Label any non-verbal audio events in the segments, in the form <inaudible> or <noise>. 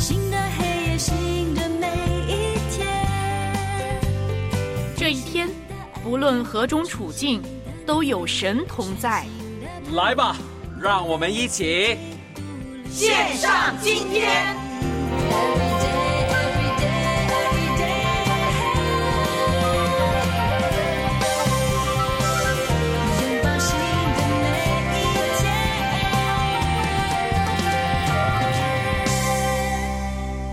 新的黑夜，新的每一天。这一天，不论何种处境，都有神同在。来吧，让我们一起献上今天。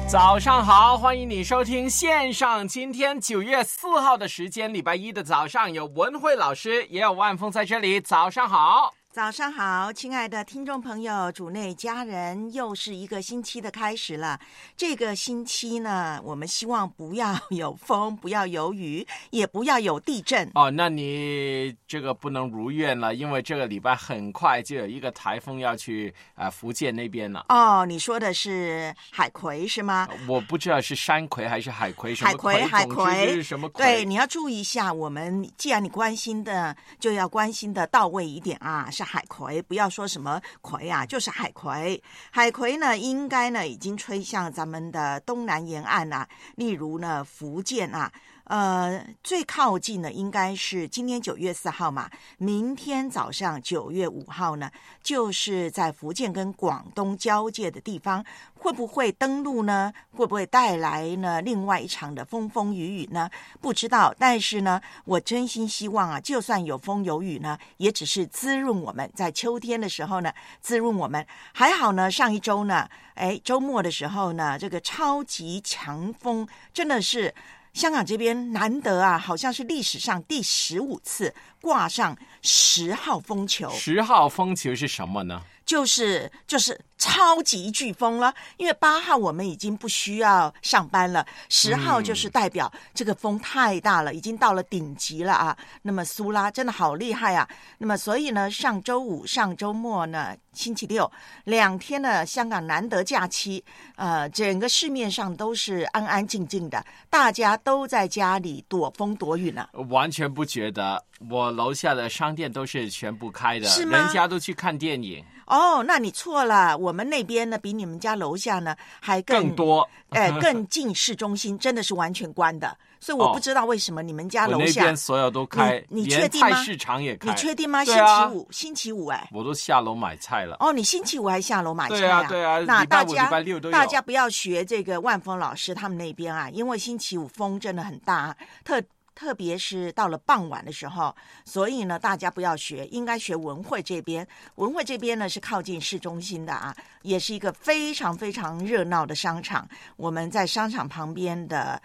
早上好，欢迎你收听线上。今天九月四号的时间，礼拜一的早上，有文慧老师，也有万峰在这里。早上好。早上好，亲爱的听众朋友、主内家人，又是一个星期的开始了。这个星期呢，我们希望不要有风，不要有雨，也不要有地震。哦，那你这个不能如愿了，因为这个礼拜很快就有一个台风要去啊、呃福建那边了。哦，你说的是海葵是吗？我不知道是山葵还是海葵，什么海葵，海葵是什么葵？对，你要注意一下。我们既然你关心的，就要关心的到位一点啊，是海葵，不要说什么葵啊，就是海葵。海葵呢，应该呢已经吹向咱们的东南沿岸啊，例如呢福建啊。呃，最靠近的应该是今天九月四号嘛，明天早上九月五号呢，就是在福建跟广东交界的地方，会不会登陆呢？会不会带来呢另外一场的风风雨雨呢？不知道，但是呢，我真心希望啊，就算有风有雨呢，也只是滋润我们在秋天的时候呢，滋润我们。还好呢，上一周呢，哎，周末的时候呢，这个超级强风真的是。香港这边难得啊，好像是历史上第十五次挂上十号风球，十号风球是什么呢？就是就是超级飓风了。因为八号我们已经不需要上班了，十号就是代表这个风太大了，已经到了顶级了啊。那么苏拉真的好厉害啊。那么所以呢，上周五、上周末呢，星期六两天呢，香港难得假期，呃，整个市面上都是安安静静的，大家都在家里躲风躲雨呢。完全不觉得，我楼下的商店都是全部开的，人家都去看电影，哦，那你错了，我们那边呢比你们家楼下呢还更更多。哎，<laughs> 更近市中心，真的是完全关的，所以我不知道为什么你们家楼下，边所有都开，你你确定吗菜市场也开。你确定吗？星期五，星期五，哎，我都下楼买菜了。哦，你星期五还下楼买菜对啊对啊那大家大家不要学这个万峰老师他们那边啊，因为星期五风真的很大，特。特别是到了傍晚的时候，所以呢，大家不要学，应该学文汇这边。文汇这边呢是靠近市中心的啊，也是一个非常非常热闹的商场。我们在商场旁边的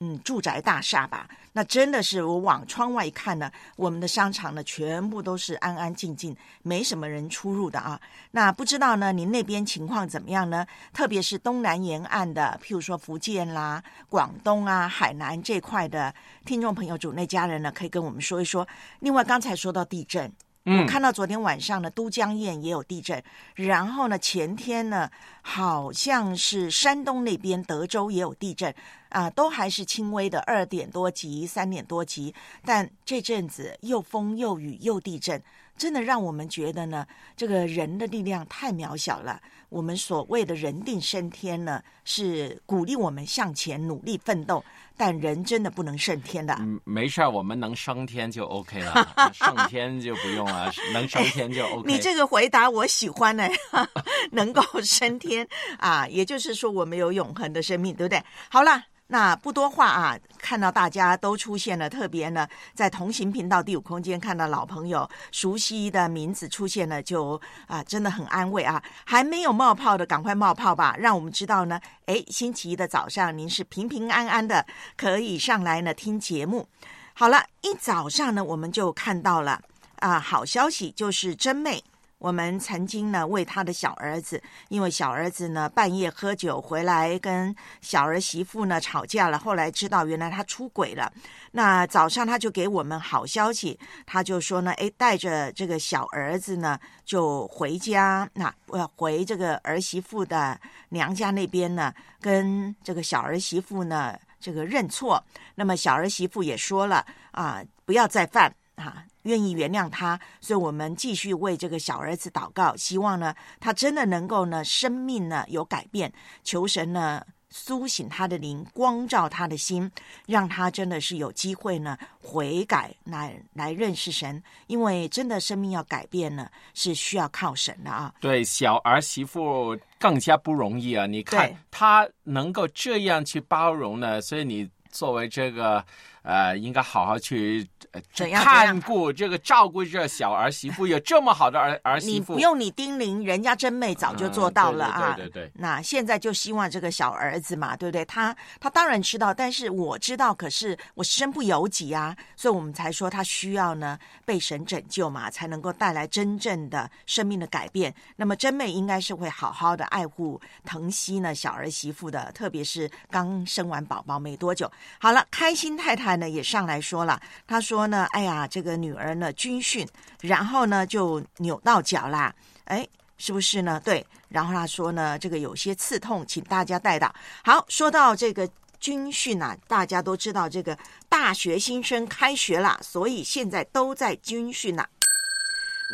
嗯住宅大厦吧，那真的是我往窗外一看呢，我们的商场呢全部都是安安静静，没什么人出入的啊。那不知道呢，您那边情况怎么样呢？特别是东南沿岸的，譬如说福建啦、广东啊、海南这块的听众朋友、主内家人呢，可以跟我们说一说。另外，刚才说到地震。我看到昨天晚上呢，都江堰也有地震，然后呢，前天呢，好像是山东那边德州也有地震，啊，都还是轻微的二点多级、三点多级，但这阵子又风又雨又地震，真的让我们觉得呢，这个人的力量太渺小了。我们所谓的人定胜天呢，是鼓励我们向前努力奋斗，但人真的不能胜天的。嗯，没事儿，我们能升天就 OK 了，<laughs> 升天就不用了，能升天就 OK。你这个回答我喜欢呢，<laughs> 能够升天啊，也就是说我们有永恒的生命，对不对？好了。那不多话啊，看到大家都出现了，特别呢，在同行频道第五空间看到老朋友熟悉的名字出现了，就啊真的很安慰啊。还没有冒泡的，赶快冒泡吧，让我们知道呢，哎，星期一的早上您是平平安安的，可以上来呢听节目。好了，一早上呢，我们就看到了啊，好消息就是真妹我们曾经呢为他的小儿子，因为小儿子呢半夜喝酒回来跟小儿媳妇呢吵架了，后来知道原来他出轨了。那早上他就给我们好消息，他就说呢，诶，带着这个小儿子呢就回家，那呃回这个儿媳妇的娘家那边呢，跟这个小儿媳妇呢这个认错。那么小儿媳妇也说了啊，不要再犯啊。愿意原谅他，所以我们继续为这个小儿子祷告，希望呢，他真的能够呢，生命呢有改变，求神呢苏醒他的灵，光照他的心，让他真的是有机会呢悔改，来来认识神，因为真的生命要改变呢，是需要靠神的啊。对，小儿媳妇更加不容易啊！你看对她能够这样去包容呢，所以你作为这个呃，应该好好去呃怎样看顾这个照顾这小儿媳妇，有这么好的儿 <laughs> 儿媳妇，你不用你叮咛，人家真妹早就做到了啊！嗯对对对对对那现在就希望这个小儿子嘛，对不对？他他当然知道，但是我知道，可是我身不由己啊，所以我们才说他需要呢被神拯救嘛，才能够带来真正的生命的改变。那么真妹应该是会好好的爱护疼惜呢小儿媳妇的，特别是刚生完宝宝没多久。好了，开心太太呢也上来说了，他说呢，哎呀，这个女儿呢军训，然后呢就扭到脚啦，哎。是不是呢？对，然后他说呢，这个有些刺痛，请大家带到。好，说到这个军训啊，大家都知道这个大学新生开学了，所以现在都在军训啦。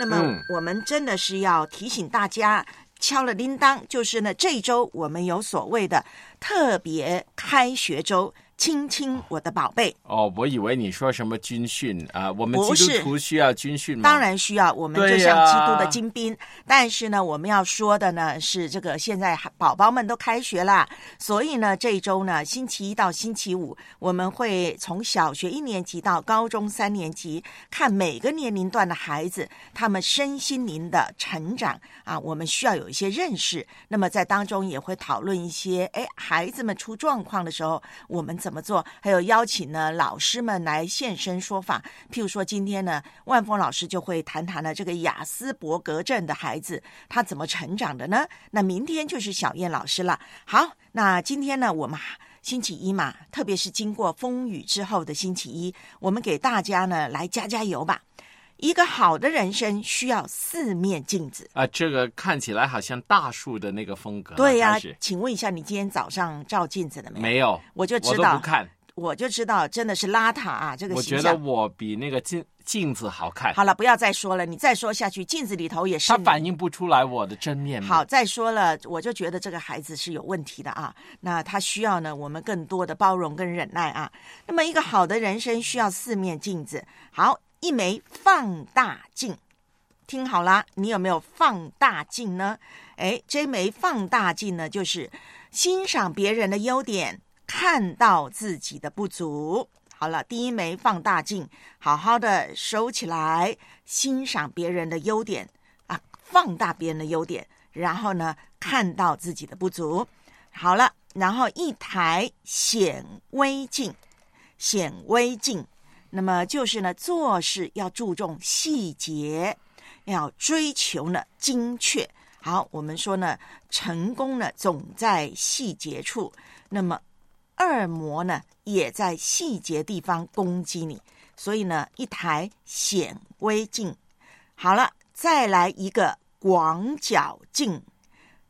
那么嗯我们真的是要提醒大家，敲了铃铛，就是呢，这一周我们有所谓的特别开学周，亲亲我的宝贝。哦，我以为你说什么军训啊、我们基督徒需要军训吗？当然需要，我们就像基督的精兵。但是呢，我们要说的呢是这个，现在宝宝们都开学了，所以呢，这一周呢，星期一到星期五，我们会从小学一年级到高中三年级，看每个年龄段的孩子他们身心灵的成长啊，我们需要有一些认识。那么在当中也会讨论一些，哎，孩子们出状况的时候，我们怎么怎么做？还有邀请呢老师们来现身说法。譬如说今天呢，万峰老师就会谈谈了这个雅思伯格症的孩子他怎么成长的呢？那明天就是小燕老师了。好，那今天呢，我们。星期一嘛，特别是经过风雨之后的星期一，我们给大家呢来加加油吧。一个好的人生需要四面镜子。啊、这个看起来好像大树的那个风格。对呀、请问一下，你今天早上照镜子了没有？没有，我就知道我不，看。我就知道，真的是邋遢啊！这个我形象。觉得我比那个镜镜子好看，好了，不要再说了，你再说下去，镜子里头也是你它反映不出来我的真面目。好，再说了，我就觉得这个孩子是有问题的啊。那他需要呢，我们更多的包容跟忍耐啊。那么，一个好的人生需要四面镜子。好，一枚放大镜，听好啦，你有没有放大镜呢？哎，这枚放大镜呢，就是欣赏别人的优点，看到自己的不足。好了，第一枚放大镜，好好的收起来，欣赏别人的优点啊，放大别人的优点，然后呢，看到自己的不足。好了，然后一台显微镜，显微镜，那么就是呢，做事要注重细节，要追求呢精确。好，我们说呢，成功呢总在细节处。那么恶魔呢也在细节地方攻击你，所以呢，一台显微镜。好了，再来一个广角镜，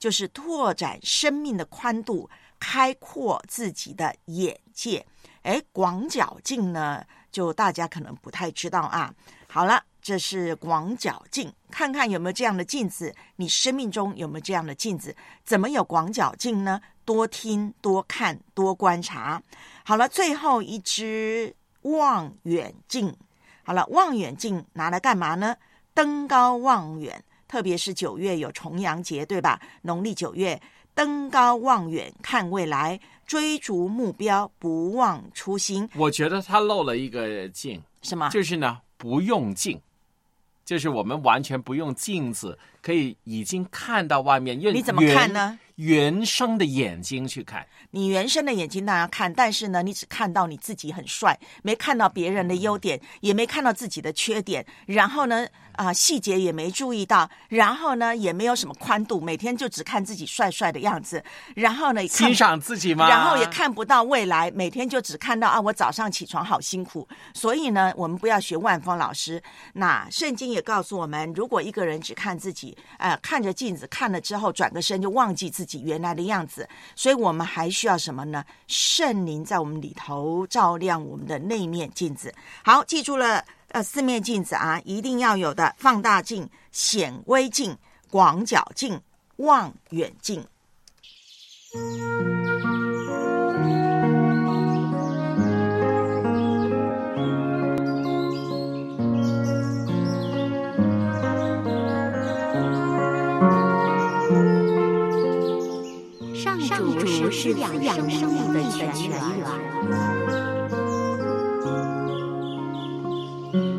就是拓展生命的宽度，开阔自己的眼界。哎，广角镜呢，就大家可能不太知道啊。好了，这是广角镜，看看有没有这样的镜子，你生命中有没有这样的镜子？怎么有广角镜呢？多听、多看、多观察。好了，最后一只望远镜。好了，望远镜拿来干嘛呢？登高望远，特别是九月有重阳节，对吧？农历九月，登高望远，看未来，追逐目标，不忘初心。我觉得他漏了一个镜，什么？就是呢不用镜，就是我们完全不用镜子，可以已经看到外面。你怎么看呢？原生的眼睛去看，你原生的眼睛当然看，但是呢，你只看到你自己很帅，没看到别人的优点，也没看到自己的缺点。然后呢，啊、细节也没注意到，然后呢也没有什么宽度，每天就只看自己帅帅的样子，然后呢欣赏自己吗？然后也看不到未来，每天就只看到啊，我早上起床好辛苦。所以呢，我们不要学万峰老师。那圣经也告诉我们，如果一个人只看自己，呃，看着镜子看了之后，转个身就忘记自己原来的样子。所以我们还需要什么呢？圣灵在我们里头照亮我们的那面镜子。好，记住了，呃，四面镜子啊，一定要有的：放大镜、显微镜、广角镜、望远镜。上主是滋养生命的泉源。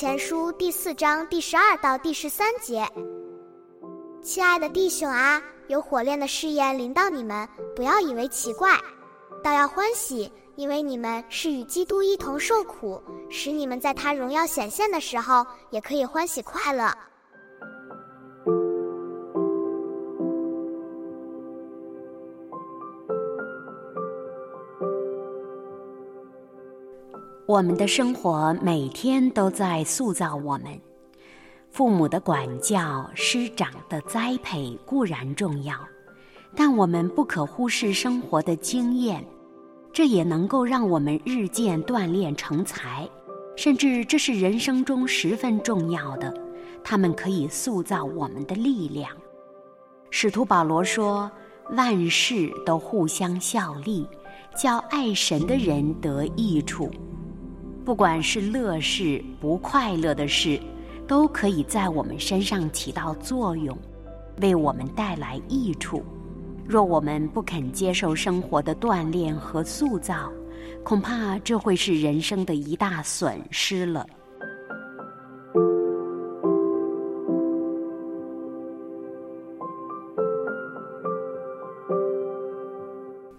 前书第四章第十二到第十三节，亲爱的弟兄啊，有火炼的试验临到你们，不要以为奇怪，倒要欢喜，因为你们是与基督一同受苦，使你们在他荣耀显现的时候，也可以欢喜快乐。我们的生活每天都在塑造我们，父母的管教、师长的栽培固然重要，但我们不可忽视生活的经验，这也能够让我们日渐锻炼成才，甚至这是人生中十分重要的，他们可以塑造我们的力量。使徒保罗说：“万事都互相效力，叫爱神的人得益处。”不管是乐事、不快乐的事，都可以在我们身上起到作用，为我们带来益处。若我们不肯接受生活的锻炼和塑造，恐怕这会是人生的一大损失了。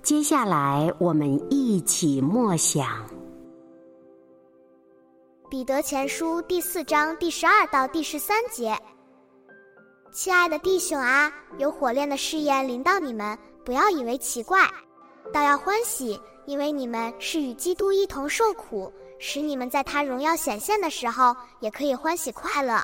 接下来，我们一起默想。彼得前书第四章第十二到第十三节，亲爱的弟兄啊，有火炼的试验临到你们，不要以为奇怪，倒要欢喜，因为你们是与基督一同受苦，使你们在他荣耀显现的时候，也可以欢喜快乐。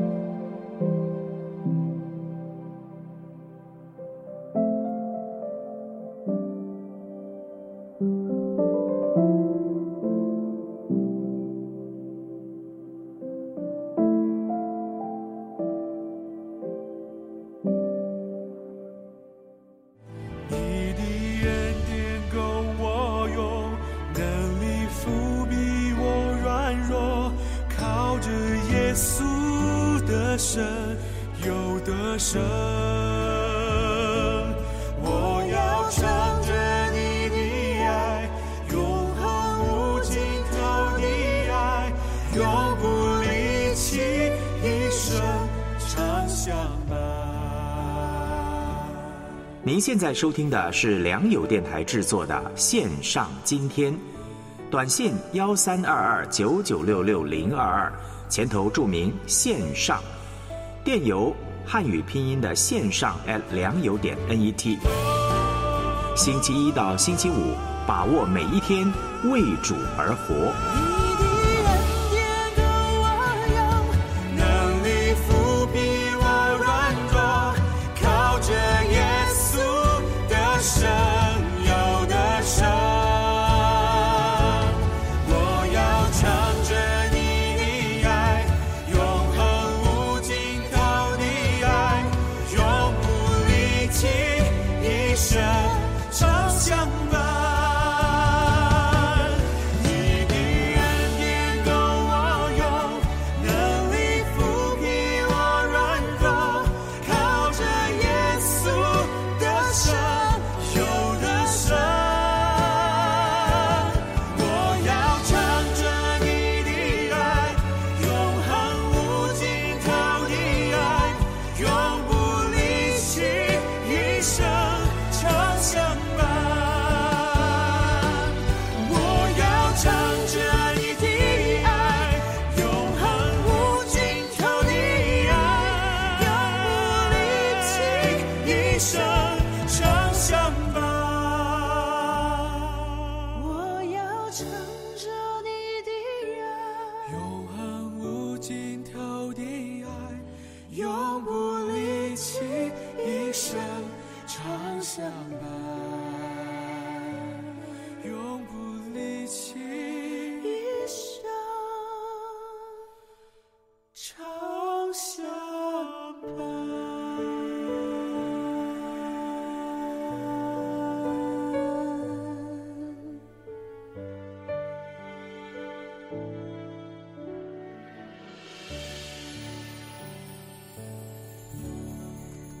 在收听的是良友电台制作的《线上今天》，短信幺三二二九九六六零二二，前头注明“线上”，电邮汉语拼音的线上 at 良友点 net。星期一到星期五，把握每一天，为主而活。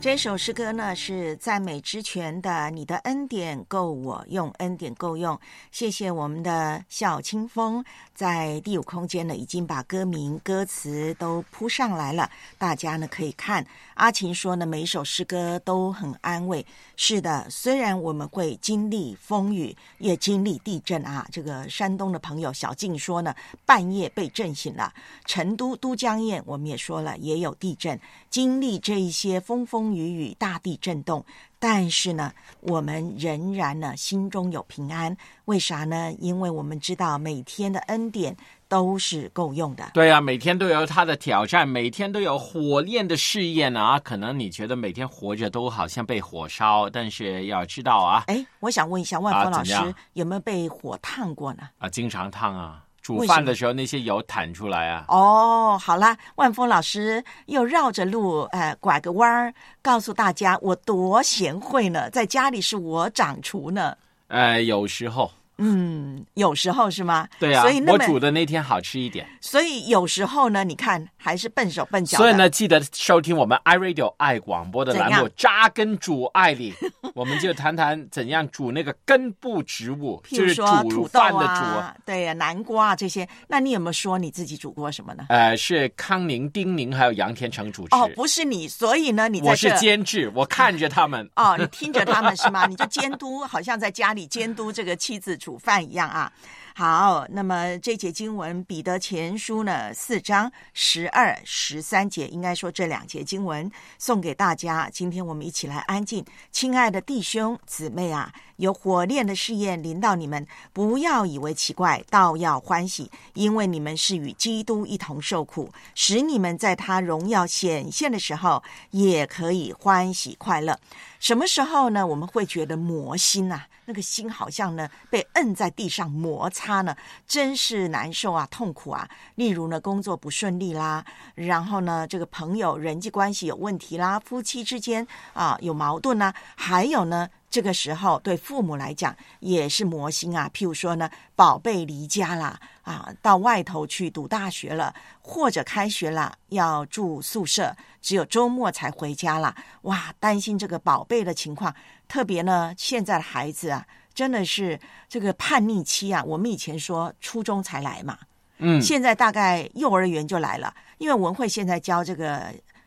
这首诗歌呢是赞美之泉的《你的恩典够我用，恩典够用》。谢谢我们的小清风，在第五空间呢已经把歌名、歌词都铺上来了，大家呢可以看。阿琴说呢，每一首诗歌都很安慰。是的，虽然我们会经历风雨，也经历地震啊。这个山东的朋友小静说呢，半夜被震醒了。成都都江堰我们也说了，也有地震，经历这一些风风雨雨、大地震动。但是呢，我们仍然呢心中有平安。为啥呢？因为我们知道每天的恩典都是够用的。对啊，每天都有他的挑战，每天都有火炼的试验啊。可能你觉得每天活着都好像被火烧，但是要知道啊，哎，我想问一下万啊峰老师，有没有被火烫过呢？啊，经常烫啊，煮饭的时候那些油弹出来啊。哦，好啦，万峰老师又绕着路，呃，拐个弯儿，告诉大家我多贤惠呢，在家里是我掌厨呢。呃，有时候，嗯，有时候是吗？对啊所以，那我煮的那天好吃一点。所以有时候呢，你看还是笨手笨脚。所以呢，记得收听我们 iRadio 爱广播的栏目《扎根煮爱里》，<laughs> 我们就谈谈怎样煮那个根部植物，譬就是煮豆饭的煮。啊，对呀、南瓜啊这些。那你有没有说你自己煮过什么呢？呃，是康宁、丁宁还有杨天成主持。哦，不是你，所以呢，你在我是这监制，我看着他们。哦，你听着他们是吗？你就监督，好像在家里监督这个妻子煮煮饭一样啊。好，那么这节经文《彼得前书》呢，四章十二、十三节，应该说这两节经文送给大家。今天我们一起来安静，亲爱的弟兄姊妹啊，有火炼的试验临到你们，不要以为奇怪，倒要欢喜，因为你们是与基督一同受苦，使你们在他荣耀显现的时候，也可以欢喜快乐。什么时候呢？我们会觉得魔心啊，那个心好像呢被摁在地上摩擦呢，真是难受啊，痛苦啊。例如呢，工作不顺利啦，然后呢，这个朋友人际关系有问题啦，夫妻之间啊有矛盾啦，还有呢。这个时候对父母来讲也是魔心啊，譬如说呢，宝贝离家啦，啊，到外头去读大学了，或者开学了要住宿舍，只有周末才回家啦。哇，担心这个宝贝的情况，特别呢，现在的孩子啊，真的是这个叛逆期啊。我们以前说初中才来嘛，嗯，现在大概幼儿园就来了，因为文慧现在教这个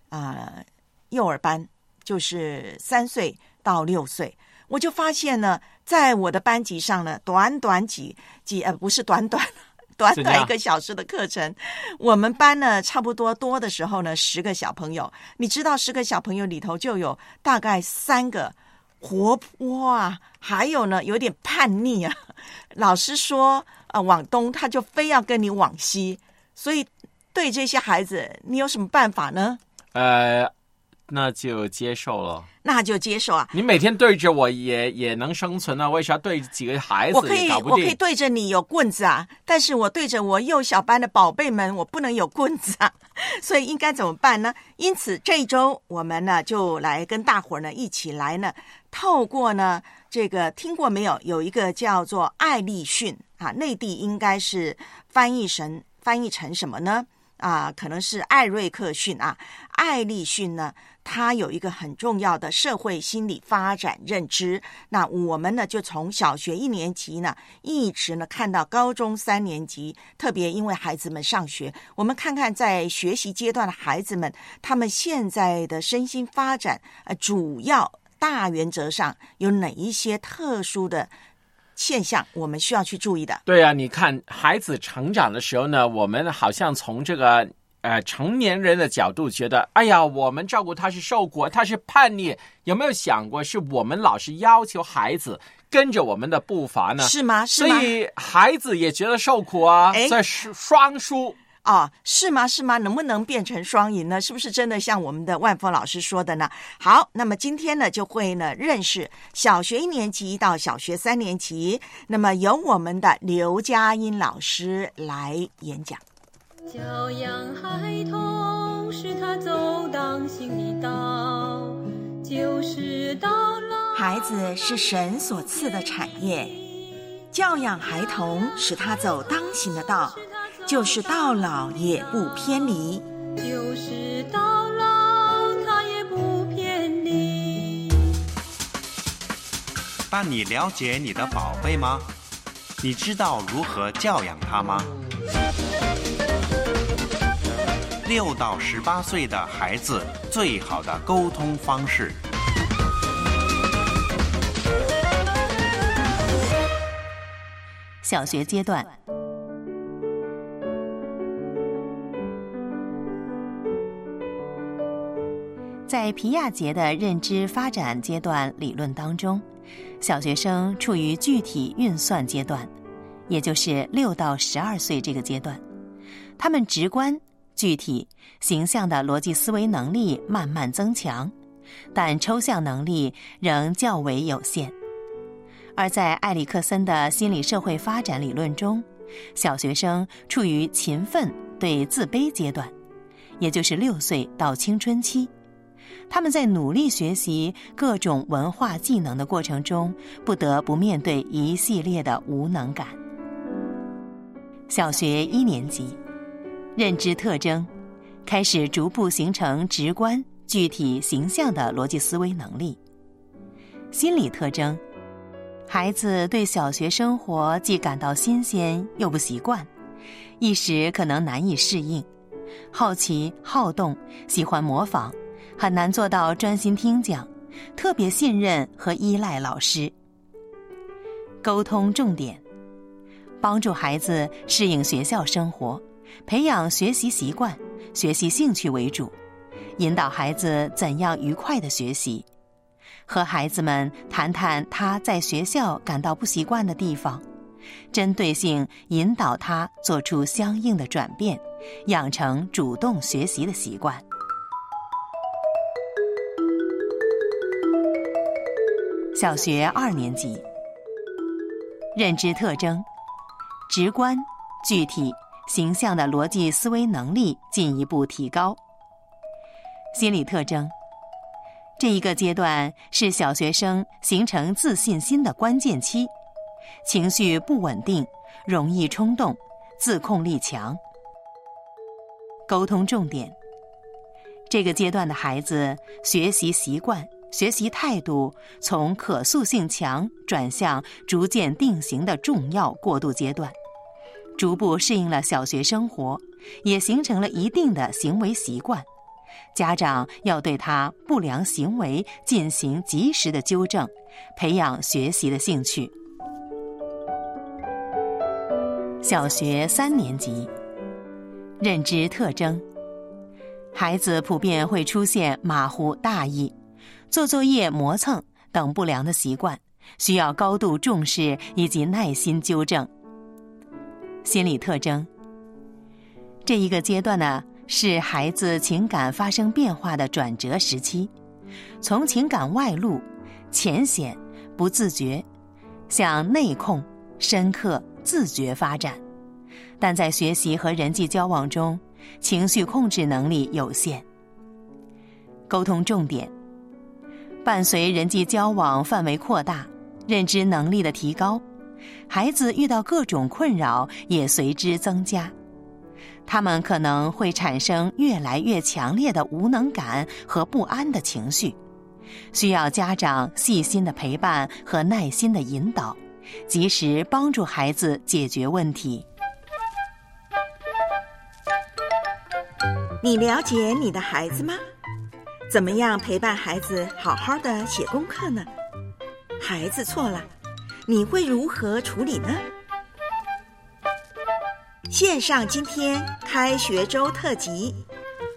啊、呃幼儿班，就是三岁到六岁，我就发现呢，在我的班级上呢，短短几几呃不是短短，<laughs> 短短一个小时的课程，我们班呢差不多多的时候呢十个小朋友，你知道十个小朋友里头就有大概三个活泼啊，还有呢有点叛逆啊。<laughs> 老师说啊、呃往东，他就非要跟你往西，所以对这些孩子，你有什么办法呢？呃，那就接受了。那就接受啊。你每天对着我也也能生存啊，为啥对几个孩子我可以，我可以？对着你有棍子啊，但是我对着我幼小班的宝贝们，我不能有棍子啊，<laughs> 所以应该怎么办呢？因此这一周我们呢就来跟大伙儿呢一起来呢，透过呢这个听过没有？有一个叫做艾利逊啊，内地应该是翻译成翻译成什么呢？啊，可能是艾瑞克逊啊，艾利逊呢，他有一个很重要的社会心理发展认知。那我们呢，就从小学一年级呢，一直呢看到高中三年级，特别因为孩子们上学，我们看看在学习阶段的孩子们，他们现在的身心发展，呃，主要大原则上有哪一些特殊的现象，我们需要去注意的？对啊，你看孩子成长的时候呢，我们好像从这个呃成年人的角度觉得，哎呀，我们照顾他是受苦，他是叛逆，有没有想过是我们老是要求孩子跟着我们的步伐呢？是吗？是吗？所以孩子也觉得受苦啊哎，这是双输。哦，是吗？是吗？能不能变成双赢呢？是不是真的像我们的万峰老师说的呢？好，那么今天呢就会呢认识小学一年级到小学三年级，那么由我们的刘佳音老师来演讲。教养孩童，使他走当行的道，就是到老。孩子是神所赐的产业，教养孩童，使他走当行的道，就是到老也不偏离。就是到老，他也不偏离。但你了解你的宝贝吗？你知道如何教养他吗？六到十八岁的孩子最好的沟通方式。小学阶段，在皮亚杰的认知发展阶段理论当中，小学生处于具体运算阶段，也就是六到十二岁这个阶段，他们直观、具体、形象的逻辑思维能力慢慢增强，但抽象能力仍较为有限。而在埃里克森的心理社会发展理论中，小学生处于勤奋对自卑阶段，也就是六岁到青春期。他们在努力学习各种文化技能的过程中，不得不面对一系列的无能感。小学一年级，认知特征开始逐步形成直观、具体、形象的逻辑思维能力。心理特征。孩子对小学生活既感到新鲜又不习惯，一时可能难以适应，好奇、好动，喜欢模仿，很难做到专心听讲，特别信任和依赖老师。沟通重点：帮助孩子适应学校生活，培养学习习惯，学习兴趣为主，引导孩子怎样愉快的学习。和孩子们谈谈他在学校感到不习惯的地方，针对性引导他做出相应的转变，养成主动学习的习惯。小学二年级，认知特征：直观、具体、形象的逻辑思维能力进一步提高。心理特征。这一个阶段是小学生形成自信心的关键期，情绪不稳定，容易冲动，自控力强。沟通重点：这个阶段的孩子学习习惯、学习态度从可塑性强转向逐渐定型的重要过渡阶段，逐步适应了小学生活，也形成了一定的行为习惯。家长要对他不良行为进行及时的纠正，培养学习的兴趣。小学三年级。认知特征：孩子普遍会出现马虎大意、做作业磨蹭等不良的习惯，需要高度重视以及耐心纠正。心理特征：这一个阶段呢，是孩子情感发生变化的转折时期，从情感外露、浅显、不自觉，向内控、深刻、自觉发展。但在学习和人际交往中，情绪控制能力有限。沟通重点：伴随人际交往范围扩大，认知能力的提高，孩子遇到各种困扰也随之增加。他们可能会产生越来越强烈的无能感和不安的情绪，需要家长细心的陪伴和耐心的引导，及时帮助孩子解决问题。你了解你的孩子吗？怎么样陪伴孩子好好的写功课呢？孩子错了，你会如何处理呢？线上今天开学周特辑，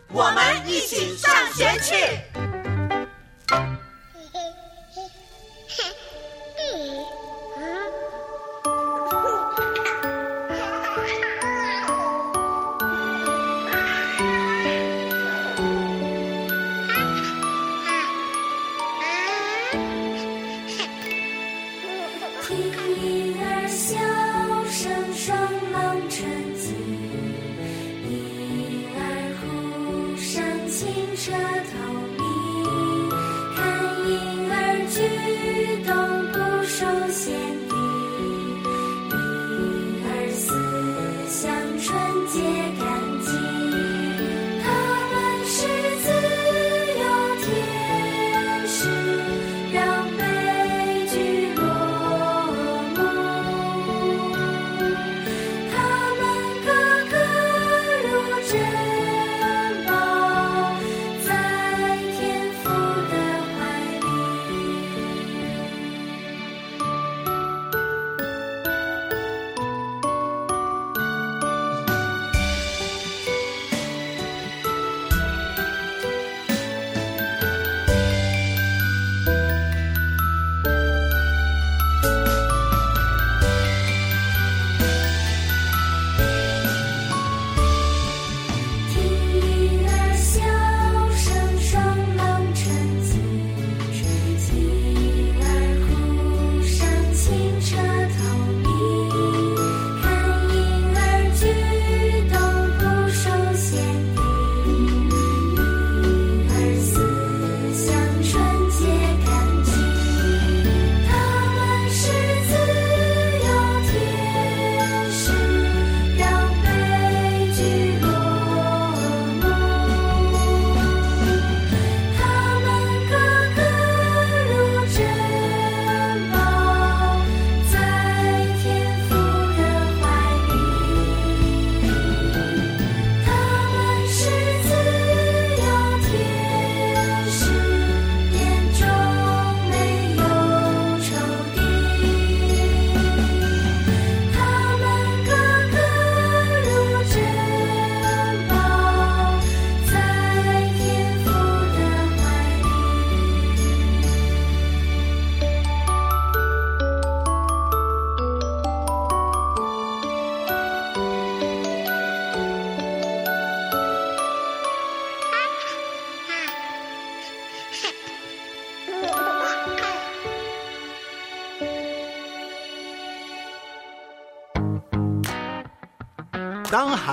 我们一起上学去。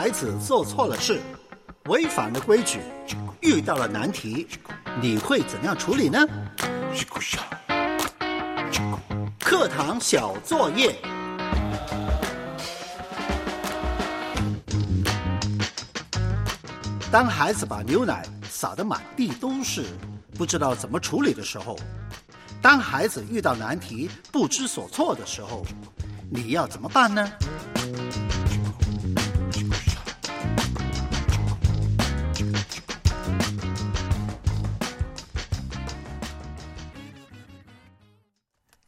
孩子做错了事，违反了规矩，遇到了难题，你会怎样处理呢？课堂小作业。当孩子把牛奶洒得满地都是，不知道怎么处理的时候，当孩子遇到难题不知所措的时候，你要怎么办呢？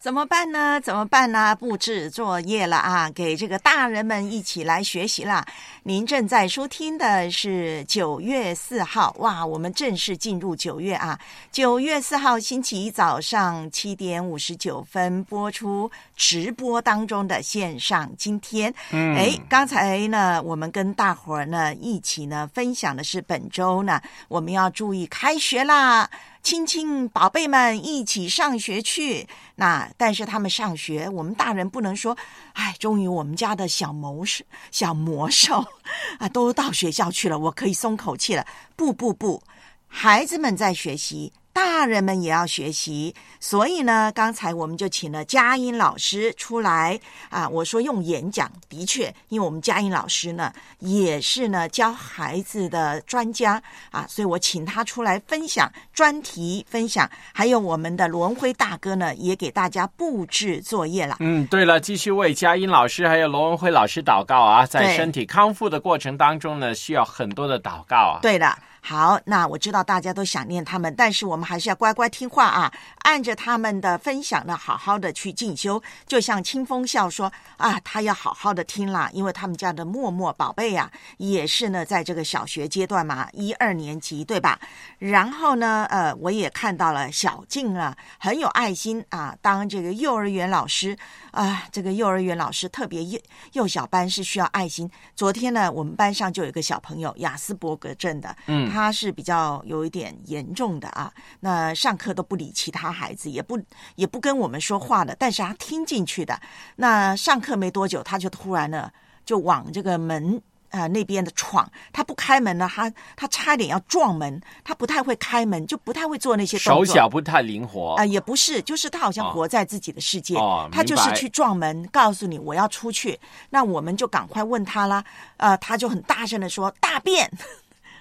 怎么办呢？怎么办呢？布置作业了啊，给这个大人们一起来学习啦。您正在收听的是九月四号，哇，我们正式进入九月啊！九月四号星期一早上七点五十九分播出直播当中的线上。今天，嗯哎，刚才呢，我们跟大伙儿呢一起呢分享的是本周呢，我们要注意开学啦。亲亲宝贝们一起上学去。那但是他们上学，我们大人不能说，哎，终于我们家的小魔兽、小魔兽 <laughs> 啊，都到学校去了，我可以松口气了。不不不，孩子们在学习。大人们也要学习，所以呢，刚才我们就请了佳音老师出来啊。我说用演讲，的确，因为我们佳音老师呢也是呢教孩子的专家啊，所以我请他出来分享专题分享，还有我们的罗文辉大哥呢也给大家布置作业了。嗯，对了，继续为佳音老师还有罗文辉老师祷告啊，在身体康复的过程当中呢，需要很多的祷告啊。对的。好，那我知道大家都想念他们，但是我们还是要乖乖听话啊，按着他们的分享呢，好好的去进修。就像清风笑说啊，他要好好的听啦，因为他们家的默默宝贝呀、也是呢，在这个小学阶段嘛，一二年级对吧？然后呢，呃，我也看到了小静啊，很有爱心啊，当这个幼儿园老师啊，这个幼儿园老师特别幼幼小班是需要爱心。昨天呢，我们班上就有一个小朋友雅斯伯格症的，嗯他是比较有一点严重的啊。那上课都不理其他孩子，也不也不跟我们说话的，但是他听进去的。那上课没多久，他就突然呢就往这个门。啊、那边的闯，他不开门呢，他他差点要撞门，他不太会开门，就不太会做那些动手作。脚不太灵活啊、也不是，就是他好像活在自己的世界，哦他就是去撞门，告诉你我要出去，那我们就赶快问他啦，呃，他就很大声的说大便。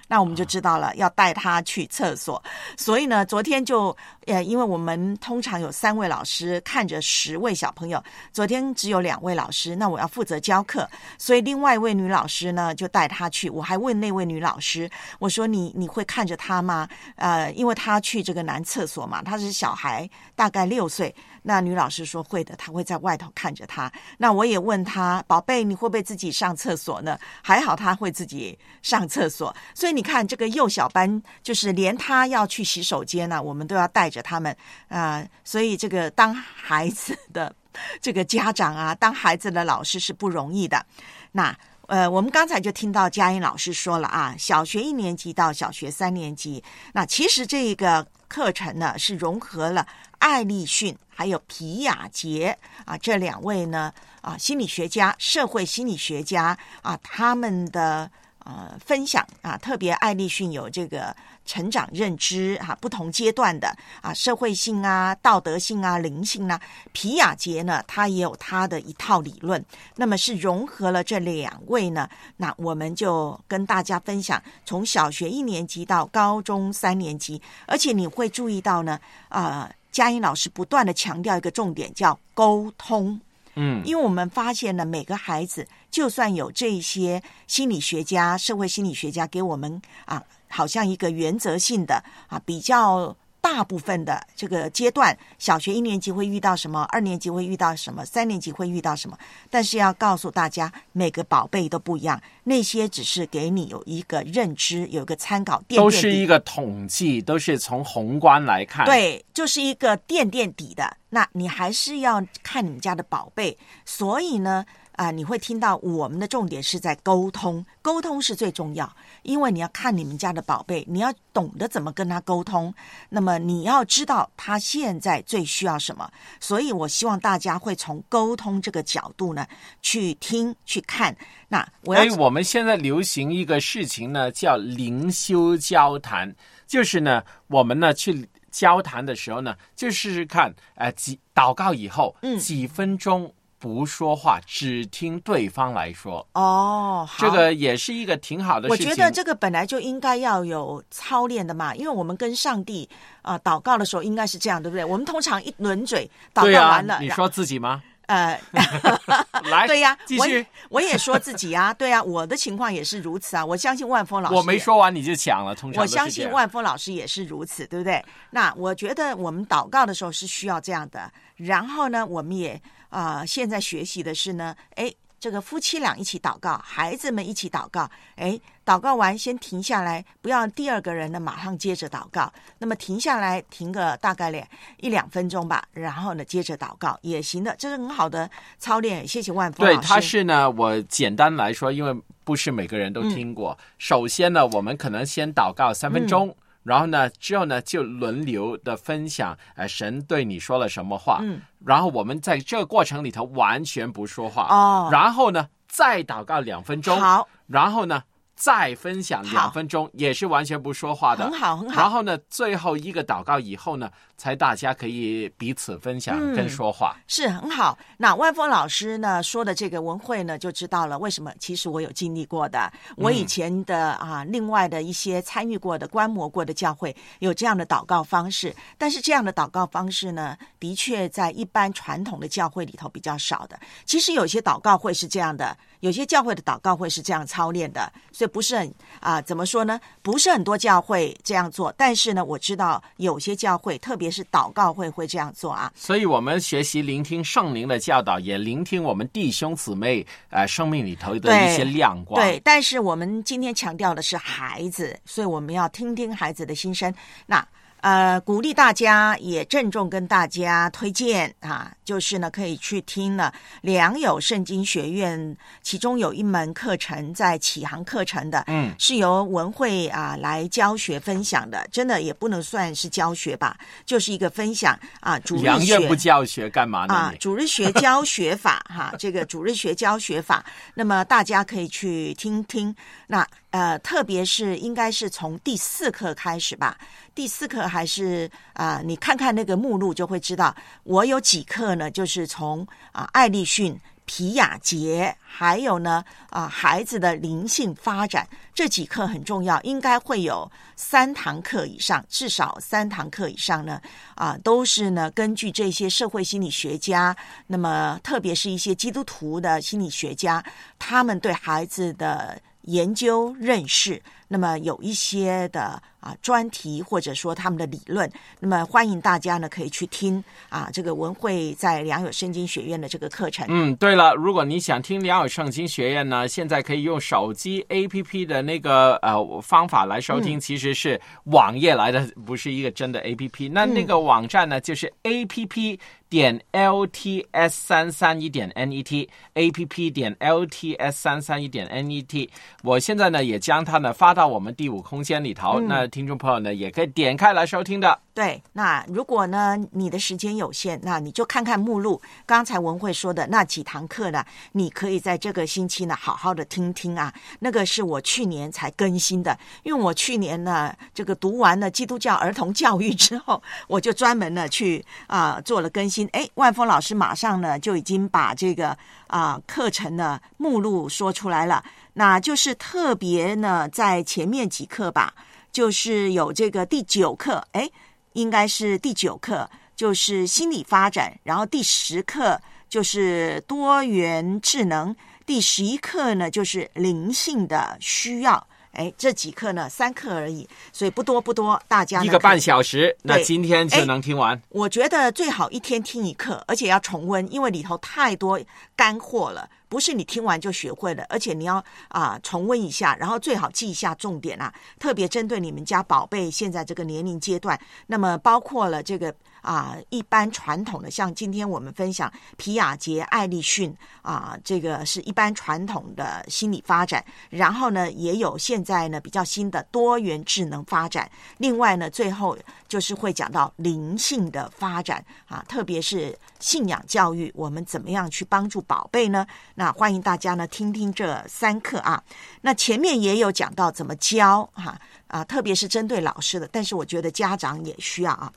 那我们就知道了，要带他去厕所。所以呢，昨天就呃，因为我们通常有三位老师看着十位小朋友，昨天只有两位老师，那我要负责教课，所以另外一位女老师呢就带他去。我还问那位女老师，我说你你会看着他吗？呃，因为他去这个男厕所嘛，他是小孩，大概六岁。那女老师说会的，她会在外头看着他。那我也问他，宝贝，你会不会自己上厕所呢？还好他会自己上厕所。所以你看，这个幼小班就是连他要去洗手间呢、我们都要带着他们啊、所以这个当孩子的 <laughs> 这个家长啊，当孩子的老师是不容易的。那呃，我们刚才就听到佳音老师说了啊，小学一年级到小学三年级，那其实这个课程呢是融合了艾利逊还有皮亚杰啊这两位呢啊心理学家、社会心理学家啊他们的呃分享啊，特别艾利逊有这个成长认知啊不同阶段的啊社会性啊、道德性啊、灵性啊，皮亚杰呢他也有他的一套理论，那么是融合了这两位呢，那我们就跟大家分享从小学一年级到高中三年级，而且你会注意到呢，呃，佳音老师不断的强调一个重点，叫沟通。嗯，因为我们发现呢，每个孩子就算有这些心理学家、社会心理学家给我们啊，好像一个原则性的啊，比较大部分的这个阶段，小学一年级会遇到什么，二年级会遇到什么，三年级会遇到什么，但是要告诉大家，每个宝贝都不一样，那些只是给你有一个认知，有一个参考，垫都是一个统计，都是从宏观来看。，对，就是一个垫垫底的。那你还是要看你们家的宝贝，所以呢，啊、你会听到我们的重点是在沟通，沟通是最重要，因为你要看你们家的宝贝，你要懂得怎么跟他沟通，那么你要知道他现在最需要什么。所以我希望大家会从沟通这个角度呢去听去看。那我要所以我们现在流行一个事情呢，叫灵修交谈，就是呢，我们呢去交谈的时候呢，就试试看，呃，几祷告以后，嗯几分钟不说话，只听对方来说，哦，这个也是一个挺好的我事情。觉得这个本来就应该要有操练的嘛，因为我们跟上帝啊、祷告的时候应该是这样，对不对？我们通常一轮嘴祷告完了，，然你说自己吗？呃，<laughs> 来，对呀，继续我也我也说自己啊，对啊，我的情况也是如此啊。我相信万峰老师，我没说完你就抢了，通常我相信万峰老师也是如此，对不对？那我觉得我们祷告的时候是需要这样的。然后呢，我们也啊，现在学习的是呢，哎。这个夫妻俩一起祷告，孩子们一起祷告。哎，祷告完先停下来，不要第二个人呢马上接着祷告。那么停下来，停个大概两一两分钟吧，然后呢接着祷告也行的，这是很好的操练。谢谢万峰对，他是呢，我简单来说，因为不是每个人都听过。首先呢，我们可能先祷告三分钟。然后呢，之后呢，就轮流的分享，呃，神对你说了什么话。嗯，然后我们在这个过程里头完全不说话。哦，然后呢，再祷告两分钟。好，然后呢。再分享两分钟，也是完全不说话的，很好很好。然后呢，最后一个祷告以后呢，才大家可以彼此分享跟说话，是很好。那万峰老师呢说的这个文会呢，就知道了为什么。其实我有经历过的，我以前的啊，另外的一些参与过的、观摩过的教会有这样的祷告方式，但是这样的祷告方式呢，的确在一般传统的教会里头比较少的。其实有些祷告会是这样的。有些教会的祷告会是这样操练的，所以不是很啊，怎么说呢？不是很多教会这样做，但是呢，我知道有些教会，特别是祷告会会这样做啊。所以我们学习聆听圣灵的教导，也聆听我们弟兄姊妹呃生命里头的一些亮光。对，但是我们今天强调的是孩子，所以我们要听听孩子的心声。那。呃，鼓励大家，也郑重跟大家推荐啊，就是呢，可以去听了良友圣经学院，其中有一门课程在启航课程的，嗯，是由文慧啊来教学分享的，真的也不能算是教学吧，就是一个分享啊。主日学不教学干嘛呢？啊，主日学教学法哈，这个主日学教学法，那么大家可以去听听。那呃，特别是应该是从第四课开始吧。第四课还是啊，你看看那个目录就会知道，我有几课呢？就是从啊艾利逊、皮亚杰，还有呢啊孩子的灵性发展这几课很重要，应该会有三堂课以上，至少三堂课以上呢啊都是呢根据这些社会心理学家，那么特别是一些基督徒的心理学家，他们对孩子的研究认识。那么有一些的啊专题或者说他们的理论，那么欢迎大家呢可以去听啊这个文慧在良友圣经学院的这个课程。嗯，对了，如果你想听良友圣经学院呢，现在可以用手机 APP 的那个呃方法来收听，其实是网页来的，不是一个真的 APP。那那个网站呢，就是 APP 点 LTS 三三一点 NET，APP 点 LTS 三三一点 NET。我现在呢也将它呢发。到我们第五空间里头，那听众朋友呢也可以点开来收听的。对，那如果呢你的时间有限，那你就看看目录。刚才文慧说的那几堂课呢，你可以在这个星期呢好好的听听啊。那个是我去年才更新的，因为我去年呢这个读完了基督教儿童教育之后，我就专门呢去啊做了更新。哎，万峰老师马上呢就已经把这个啊课程的目录说出来了。那就是特别呢，在前面几课吧，就是有这个第九课，哎，应该是第九课，就是心理发展，然后第十课就是多元智能，第十一课呢就是灵性的需要。哎，这几课呢，三课而已，所以不多不多，大家一个半小时，那今天就能听完。我觉得最好一天听一课，而且要重温，因为里头太多干货了，不是你听完就学会了，而且你要啊重温一下，然后最好记一下重点啊，特别针对你们家宝贝现在这个年龄阶段，那么包括了这个。啊，一般传统的，像今天我们分享皮亚杰、艾利逊啊，这个是一般传统的心理发展。然后呢，也有现在呢比较新的多元智能发展。另外呢，最后就是会讲到灵性的发展啊，特别是信仰教育，我们怎么样去帮助宝贝呢？那欢迎大家呢听听这三课啊。那前面也有讲到怎么教哈啊，特别是针对老师的，但是我觉得家长也需要啊。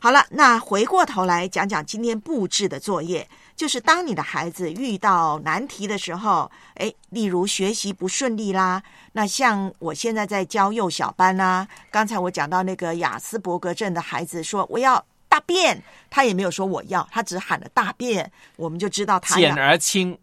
好了，那回过头来讲讲今天布置的作业，就是当你的孩子遇到难题的时候，诶，例如学习不顺利啦，那像我现在在教幼小班啦，刚才我讲到那个雅斯伯格症的孩子说，我要大便，他也没有说我要，他只喊了大便，我们就知道他简而轻。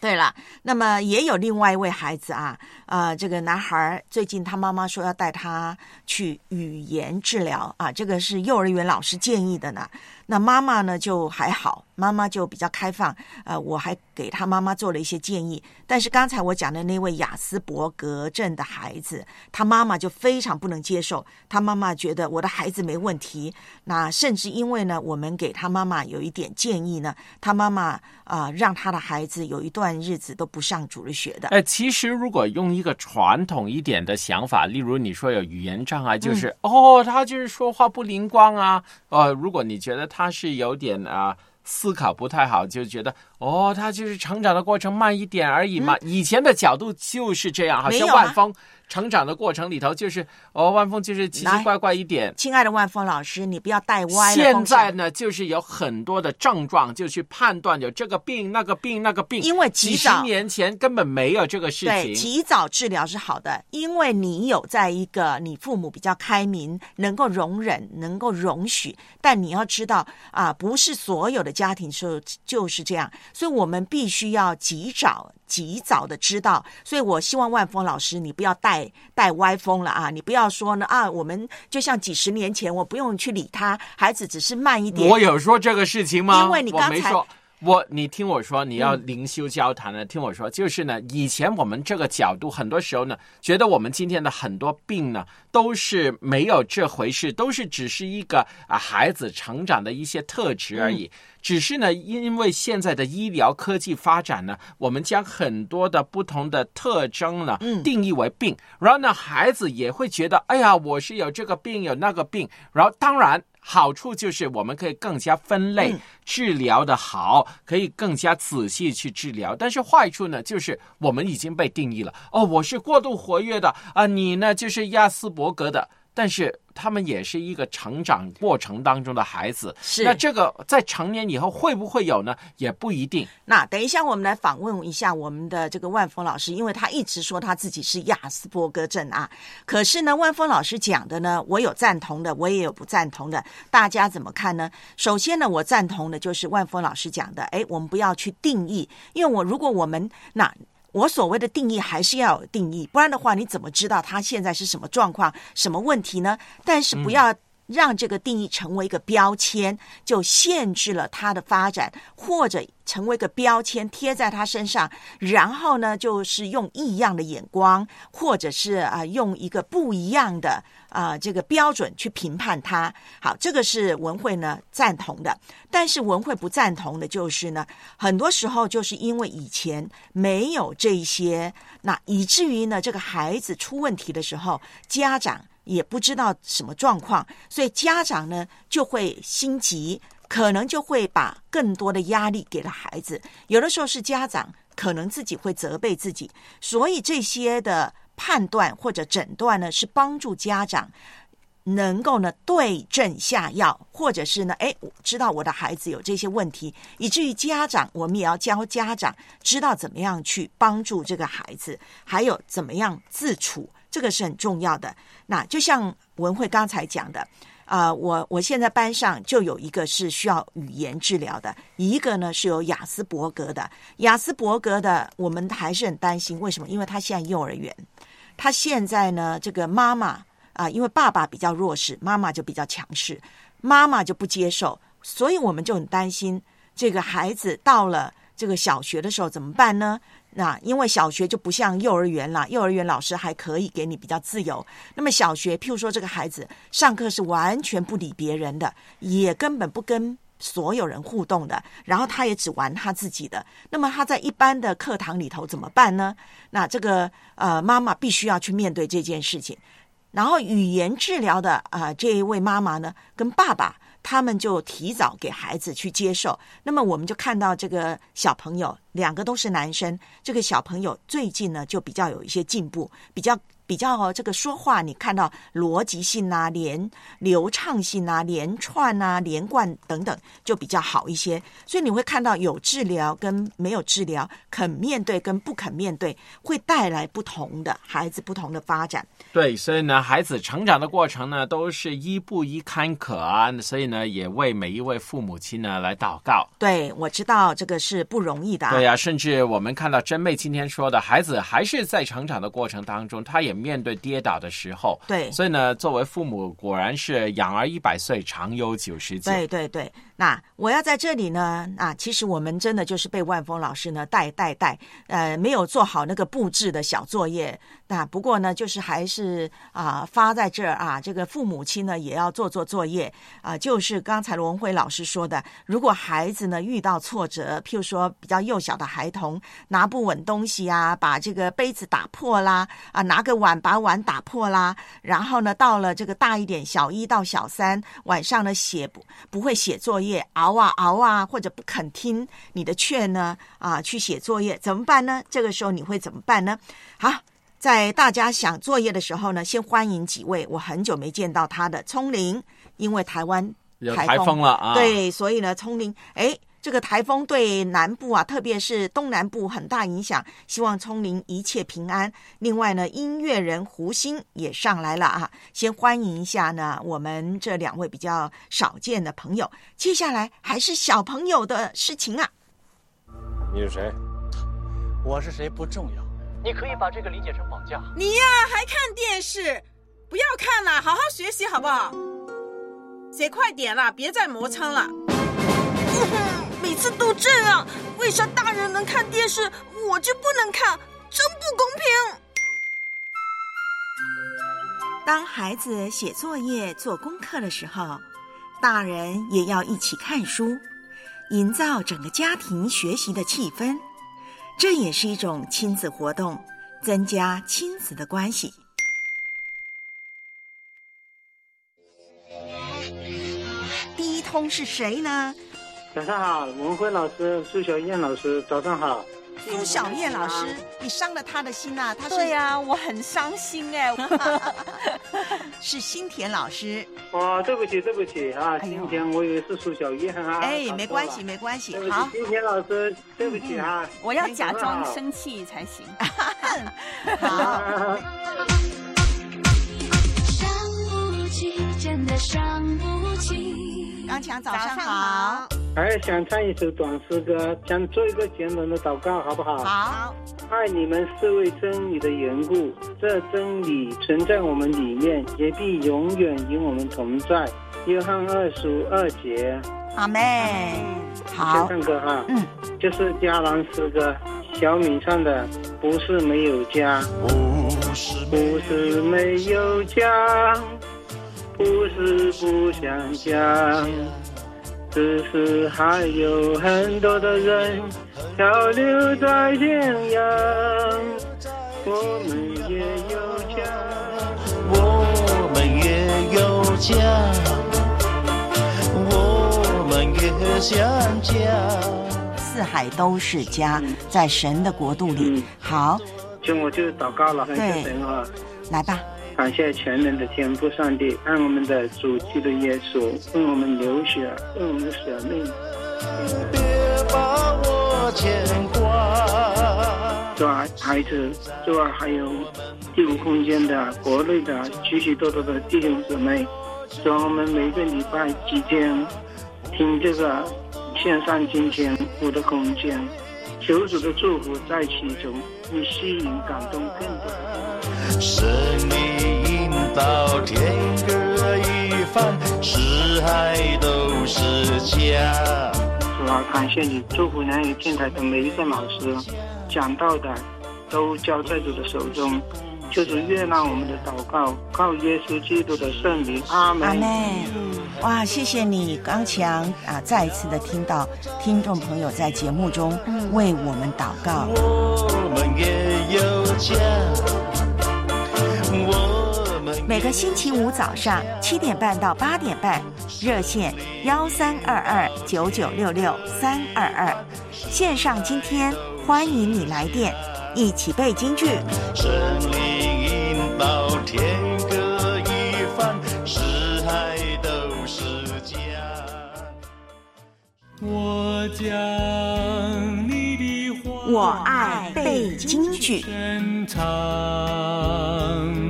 对了，那么也有另外一位孩子啊，呃，这个男孩最近他妈妈说要带他去语言治疗啊，这个是幼儿园老师建议的呢。那妈妈呢就还好，妈妈就比较开放。呃，我还给他妈妈做了一些建议。但是刚才我讲的那位雅斯伯格症的孩子，他妈妈就非常不能接受。他妈妈觉得我的孩子没问题。那甚至因为呢，我们给他妈妈有一点建议呢，他妈妈啊，让他的孩子有一段日子都不上主日学的。呃，其实如果用一个传统一点的想法，例如你说有语言障碍，就是、嗯哦，他就是说话不灵光啊。呃，如果你觉得他是有点啊。思考不太好，就觉得哦，他就是成长的过程慢一点而已嘛。以前的角度就是这样，好像万峰成长的过程里头就是哦，万峰就是奇奇怪怪一点。亲爱的万峰老师，你不要带歪了现在呢，就是有很多的症状，就去判断有这个病、那个病、那个病。因为几十年前根本没有这个事情对，及早治疗是好的，因为你有在一个你父母比较开明，能够容忍，能够容许。但你要知道啊，不是所有的家庭就就是这样，所以我们必须要及早。及早的知道，所以我希望万峰老师，你不要带带歪风了啊！你不要说呢啊，我们就像几十年前，我不用去理他，孩子只是慢一点。我有说这个事情吗？因为你刚才我你听我说，你要嗯灵修交谈呢。听我说，就是呢，以前我们这个角度，很多时候呢，觉得我们今天的很多病呢，都是没有这回事，都是只是一个啊孩子成长的一些特质而已。只是呢，因为现在的医疗科技发展呢，我们将很多的不同的特征呢，嗯定义为病，然后呢，孩子也会觉得，哎呀，我是有这个病，有那个病，然后当然。好处就是我们可以更加分类、嗯治疗的好，可以更加仔细去治疗。但是坏处呢，就是我们已经被定义了。哦，我是过度活跃的啊，你呢就是亚斯伯格的。但是他们也是一个成长过程当中的孩子，是那这个在成年以后会不会有呢？也不一定。那等一下，我们来访问一下我们的这个万峰老师，因为他一直说他自己是亚斯伯格症啊。可是呢，万峰老师讲的呢，我有赞同的，我也有不赞同的。大家怎么看呢？首先呢，我赞同的就是万峰老师讲的，哎，我们不要去定义，因为我如果我们那。我所谓的定义还是要有定义，不然的话，你怎么知道他现在是什么状况、什么问题呢？但是不要让这个定义成为一个标签，就限制了他的发展，或者成为一个标签贴在他身上，然后呢，就是用异样的眼光，或者是啊、用一个不一样的啊、这个标准去评判他。好，这个是文慧呢赞同的，但是文慧不赞同的就是呢，很多时候就是因为以前没有这些，那以至于呢，这个孩子出问题的时候，家长。也不知道什么状况，所以家长呢就会心急，可能就会把更多的压力给了孩子。有的时候是家长可能自己会责备自己，所以这些的判断或者诊断呢，是帮助家长能够呢对症下药，或者是呢，哎，知道我的孩子有这些问题，以至于家长我们也要教家长知道怎么样去帮助这个孩子，还有怎么样自处。这个是很重要的。那就像文慧刚才讲的，啊、我我现在班上就有一个是需要语言治疗的，一个呢是有雅斯伯格的。雅斯伯格的，我们还是很担心，为什么？因为他现在幼儿园，他现在呢，这个妈妈啊、因为爸爸比较弱势，妈妈就比较强势，妈妈就不接受，所以我们就很担心这个孩子到了这个小学的时候怎么办呢？那因为小学就不像幼儿园啦，幼儿园老师还可以给你比较自由。那么小学，譬如说这个孩子上课是完全不理别人的，也根本不跟所有人互动的，然后他也只玩他自己的。那么他在一般的课堂里头怎么办呢？那这个呃妈妈必须要去面对这件事情。然后语言治疗的啊、呃、这一位妈妈呢，跟爸爸。他们就提早给孩子去接受，那么我们就看到这个小朋友两个都是男生，这个小朋友最近呢就比较有一些进步，比较。比较这个说话，你看到逻辑性啊、连流畅性啊、连串啊、连贯等等，就比较好一些。所以你会看到有治疗跟没有治疗，肯面对跟不肯面对，会带来不同的孩子不同的发展。对，所以呢，孩子成长的过程呢，都是一步一坎坷啊。所以呢，也为每一位父母亲呢来祷告。对，我知道这个是不容易的。对呀，甚至我们看到真妹今天说的，孩子还是在成长的过程当中，他也。面对跌倒的时候，对，所以呢，作为父母，果然是养儿一百岁，常忧九十九。对对对。那我要在这里呢，啊，其实我们真的就是被万峰老师呢带带带，呃，没有做好那个布置的小作业。那不过呢，就是还是啊发在这儿啊，这个父母亲呢也要做做作业啊。就是刚才罗文辉老师说的，如果孩子呢遇到挫折，譬如说比较幼小的孩童拿不稳东西啊，把这个杯子打破啦，啊，拿个碗把碗打破啦，然后呢到了这个大一点，小一到小三，晚上呢写不不会写作业。业熬啊熬啊，或者不肯听你的劝呢啊，去写作业怎么办呢？这个时候你会怎么办呢？好，在大家想作业的时候呢，先欢迎几位我很久没见到他的聪玲，因为台湾台风了啊，对，所以呢，聪玲哎。这个台风对南部啊，特别是东南部很大影响。希望聪明一切平安。另外呢，音乐人胡星也上来了啊，先欢迎一下呢，我们这两位比较少见的朋友。接下来还是小朋友的事情啊。你是谁？我是谁不重要，你可以把这个理解成绑架。你呀，还看电视？不要看了，好好学习好不好？写快点了，别再磨蹭了。<laughs> 每次都这样，为啥大人能看电视，我就不能看？真不公平！当孩子写作业、做功课的时候，大人也要一起看书，营造整个家庭学习的气氛。这也是一种亲子活动，增加亲子的关系。第一通是谁呢？早上好，文辉老师、苏小燕老师，早上好。苏小燕老师，你伤了他的心呐！他对呀，我很伤心哎。<laughs> 是新田老师。哦，对不起，对不起啊，新田，我以为是苏小燕啊。哎，没关系，没关系。好，新田老师，对不起啊。我要假装生气才行。<laughs> 好。伤不起，真的伤不起刚强，早上好。还想唱一首短诗歌，想做一个简短的祷告，好不好？好。爱你们是为真理的缘故，这真理存在我们里面，也必永远与我们同在。约翰二书二节。阿妹。好。先唱歌哈。嗯。就是迦南诗歌，小敏唱的，不是没有家，不是没有家，不是不想家。只是还有很多的人漂流在天涯，我们也有家，我们也有家，我们也想家。四海都是家，在神的国度里。好，就我就祷告了，对，来吧。感谢全能的天父上帝，爱我们的主基督耶稣，为我们流血，为我们舍命。别把我牵挂。主啊，孩子，主啊，还有第五空间的国内的许许多多的弟兄姊妹，主啊，我们每个礼拜几天听这个线上金钱我的空间，求主的祝福在其中，以吸引感动更多的人。到天各一方，四海都是家。主啊，感谢你祝福南语电台的每一个老师，讲到的都交在主的手中，就是悦纳我们的祷告，靠耶稣基督的圣名，阿门。阿门。哇，谢谢你，刚强啊！再一次的听到听众朋友在节目中为我们祷告。我们也有家。每个星期五早上七点半到八点半，热线幺三二二九九六六三二二，线上今天欢迎你来电，一起背京剧。神灵引导，天各一方，四海都是家。我将你的话我爱背京剧。深藏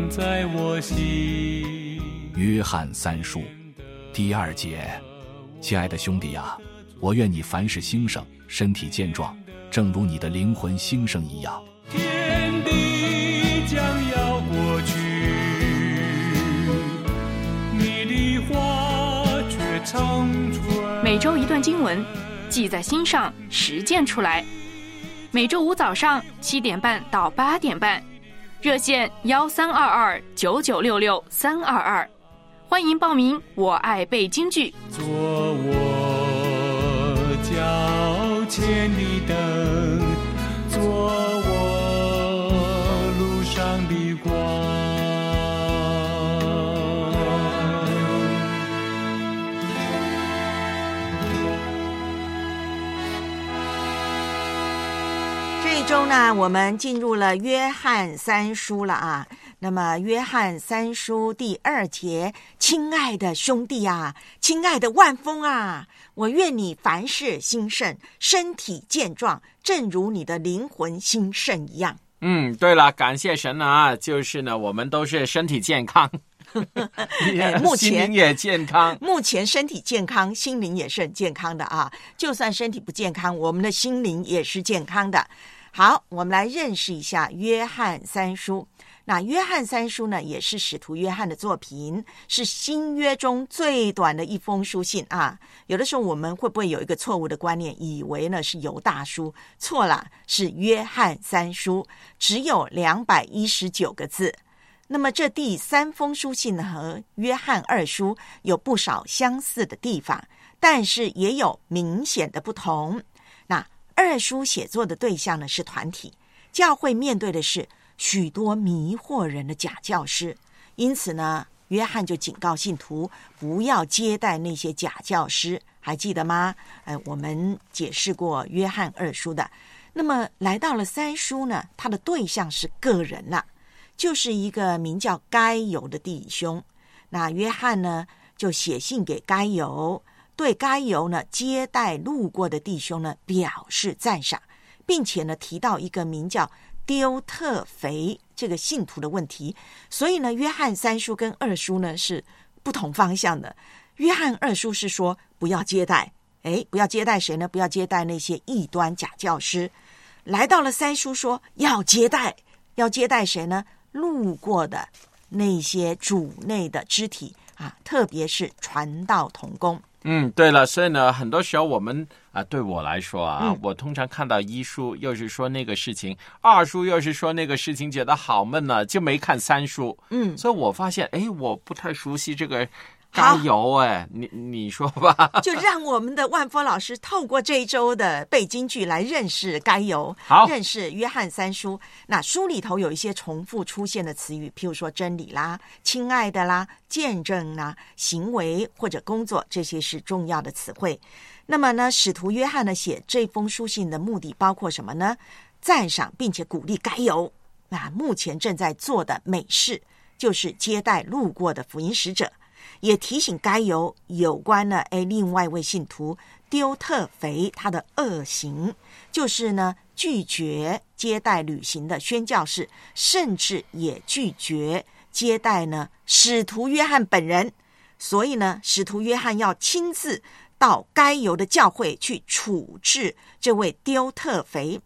在我心。约翰三叔第二节，亲爱的兄弟呀、我愿你凡事兴盛，身体健壮，正如你的灵魂兴盛一样。天地将要过去，你的话却长存。每周一段经文，记在心上，实践出来。每周五早上七点半到八点半，热线幺三二二九九六六三二二，欢迎报名。我爱背京剧。做我脚前的灯，这一周呢，我们进入了约翰三书了啊。那么，约翰三书第二节，亲爱的兄弟啊，亲爱的万峰啊，我愿你凡事兴盛，身体健壮，正如你的灵魂兴盛一样。嗯，对了，感谢神啊，就是呢，我们都是身体健康，<laughs> 哎目前也健康。目前身体健康，心灵也是很健康的啊。就算身体不健康，我们的心灵也是健康的。好，我们来认识一下约翰三书。那约翰三书呢，也是使徒约翰的作品，是新约中最短的一封书信啊。有的时候我们会不会有一个错误的观念，以为呢是犹大书？错了，是约翰三书，只有两百一十九个字。那么这第三封书信呢，和约翰二书有不少相似的地方，但是也有明显的不同。二叔写作的对象呢是团体，教会面对的是许多迷惑人的假教师，因此呢，约翰就警告信徒不要接待那些假教师，还记得吗？呃，我们解释过约翰二叔的。那么来到了三叔呢，他的对象是个人了、就是一个名叫该犹的弟兄。那约翰呢，就写信给该犹，对该犹呢接待路过的弟兄呢表示赞赏，并且呢提到一个名叫丢特肥这个信徒的问题。所以呢，约翰三叔跟二叔呢是不同方向的。约翰二叔是说不要接待，哎，不要接待谁呢？不要接待那些异端假教师。来到了三叔说要接待，要接待谁呢？路过的那些主内的肢体啊，特别是传道同工。嗯，对了，所以呢，很多时候我们啊，对我来说啊，嗯我通常看到一书又是说那个事情，二书又是说那个事情，觉得好闷呢，就没看三书。嗯，所以我发现，哎，我不太熟悉这个好加油，哎，你你说吧。<laughs> 就让我们的万峰老师透过这一周的背京剧来认识该由，好认识约翰三叔。那书里头有一些重复出现的词语，譬如说真理啦、亲爱的啦、见证啦、行为或者工作，这些是重要的词汇。那么呢，使徒约翰呢写这封书信的目的包括什么呢？赞赏并且鼓励该由啊，目前正在做的美事就是接待路过的福音使者。也提醒该由有关呢，哎，另外一位信徒丢特肥他的恶行，就是呢拒绝接待旅行的宣教士，甚至也拒绝接待呢使徒约翰本人。所以呢，使徒约翰要亲自到该由的教会去处置这位丢特肥。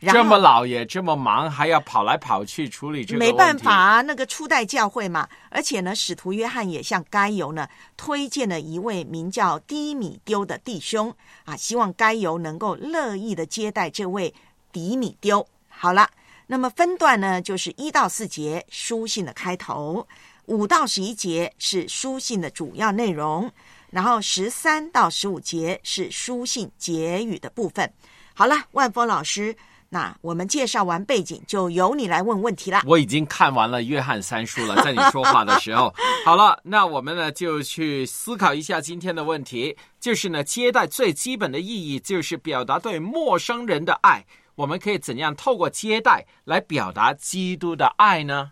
这么老也这么忙，还要跑来跑去处理这个没办法啊，那个初代教会嘛，而且呢，使徒约翰也向该犹呢推荐了一位名叫低米丢的弟兄啊，希望该犹能够乐意的接待这位迪米丢。好了，那么分段呢，就是一到四节书信的开头，五到十一节是书信的主要内容，然后十三到十五节是书信结语的部分。好了，万峰老师，那我们介绍完背景，就由你来问问题啦。我已经看完了约翰三书了，<laughs> 在你说话的时候。好了，那我们呢就去思考一下今天的问题，就是呢，接待最基本的意义就是表达对陌生人的爱。我们可以怎样透过接待来表达基督的爱呢？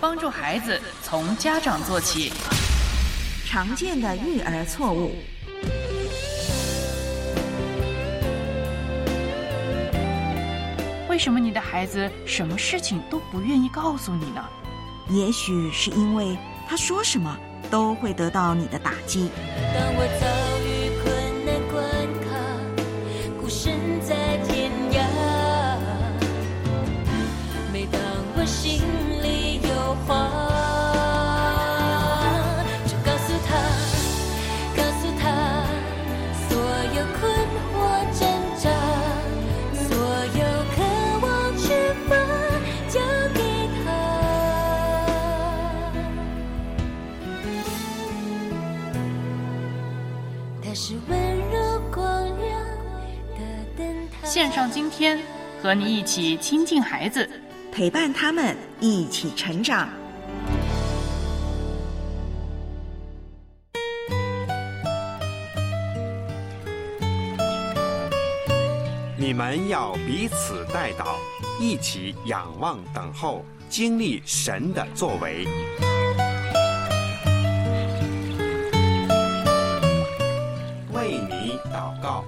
帮助孩子从家长做起。常见的育儿错误。为什么你的孩子什么事情都不愿意告诉你呢？也许是因为他说什么都会得到你的打击。当我上今天和你一起亲近孩子，陪伴他们一起成长。你们要彼此带祷，一起仰望等候，经历神的作为。为你祷告。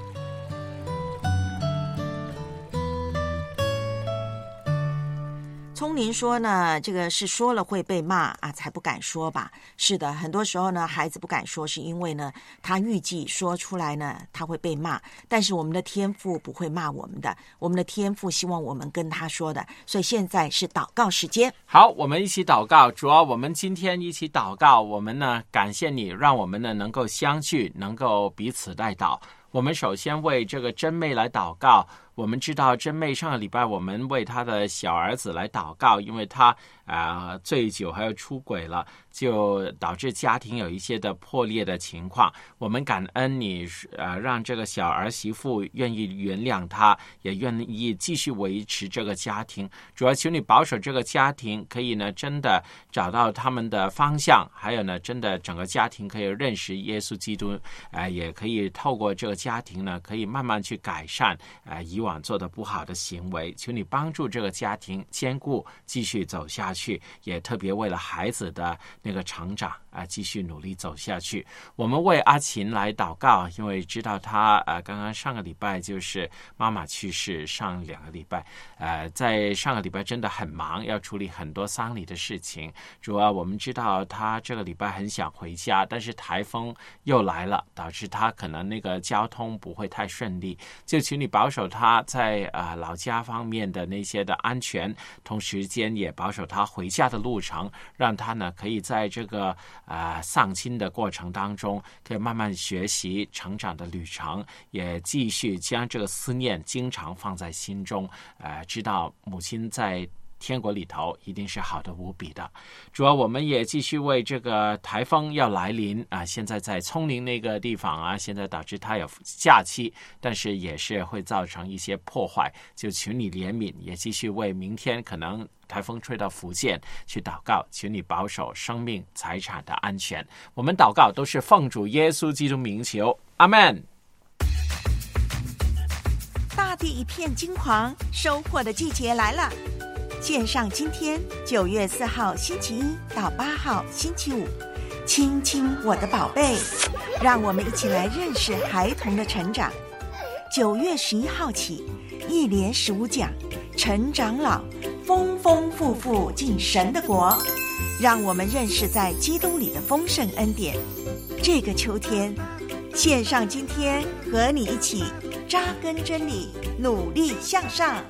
聪明说呢，这个是说了会被骂啊，才不敢说吧？是的，很多时候呢，孩子不敢说，是因为呢，他预计说出来呢，他会被骂。但是我们的天赋不会骂我们的，我们的天赋希望我们跟他说的。所以现在是祷告时间。好，我们一起祷告。主要我们今天一起祷告，我们呢感谢你，让我们呢能够相聚，能够彼此代祷。我们首先为这个真妹来祷告。我们知道真妹上个礼拜我们为她的小儿子来祷告，因为他啊、呃醉酒还有出轨了，就导致家庭有一些的破裂的情况。我们感恩你呃让这个小儿媳妇愿意原谅他，也愿意继续维持这个家庭。主要求你保守这个家庭，可以呢真的找到他们的方向，还有呢真的整个家庭可以认识耶稣基督，呃也可以透过这个家庭呢，可以慢慢去改善呃以往做的不好的行为。求你帮助这个家庭坚固，继续走下去，也特别为了孩子的那个成长啊、继续努力走下去。我们为阿琴来祷告，因为知道她呃刚刚上个礼拜就是妈妈去世，上两个礼拜，呃在上个礼拜真的很忙，要处理很多丧礼的事情。主要我们知道她这个礼拜很想回家，但是台风又来了，导致她可能那个交通不会太顺利。就请你保守她在啊、呃老家方面的那些的安全，同时间也保守她回家的路程，让她呢可以在这个啊、丧亲的过程当中，可以慢慢学习成长的旅程，也继续将这个思念经常放在心中，呃，知道母亲在。天国里头一定是好的无比的。主要我们也继续为这个台风要来临啊，现在在葱林那个地方啊，现在导致它有假期，但是也是会造成一些破坏，就求你怜悯，也继续为明天可能。台风吹到福建去祷告，求你保守生命财产的安全。我们祷告都是奉主耶稣基督名求，阿门。大地一片金黄，收获的季节来了。线上今天九月四号星期一到八号星期五，亲亲我的宝贝，让我们一起来认识孩童的成长。九月十一号起，一连十五讲，成长老丰丰富富进神的国，让我们认识在基督里的丰盛恩典。这个秋天，线上今天和你一起扎根真理，努力向上。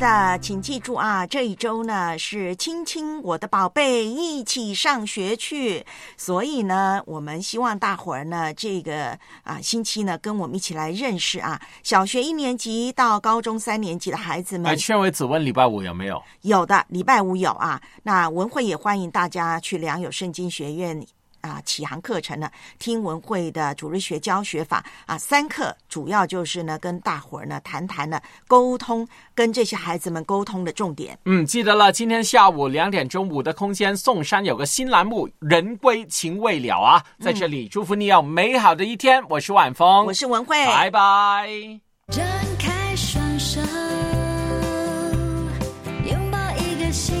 的，请记住啊，这一周呢是亲亲我的宝贝一起上学去，所以呢，我们希望大伙儿呢这个啊星期呢跟我们一起来认识啊，小学一年级到高中三年级的孩子们哎，。劝伟子问礼拜五有没有？有的，礼拜五有啊。那文慧也欢迎大家去良友圣经学院啊启航课程呢，听文会的主日学教学法啊三课，主要就是呢跟大伙儿呢谈谈呢沟通，跟这些孩子们沟通的重点。嗯，记得了，今天下午两点钟，五的空间，宋山有个新栏目《人归情未了》啊，在这里祝福你有美好的一天。我是晚风，我是文慧，拜拜。张开双手，拥抱一个新。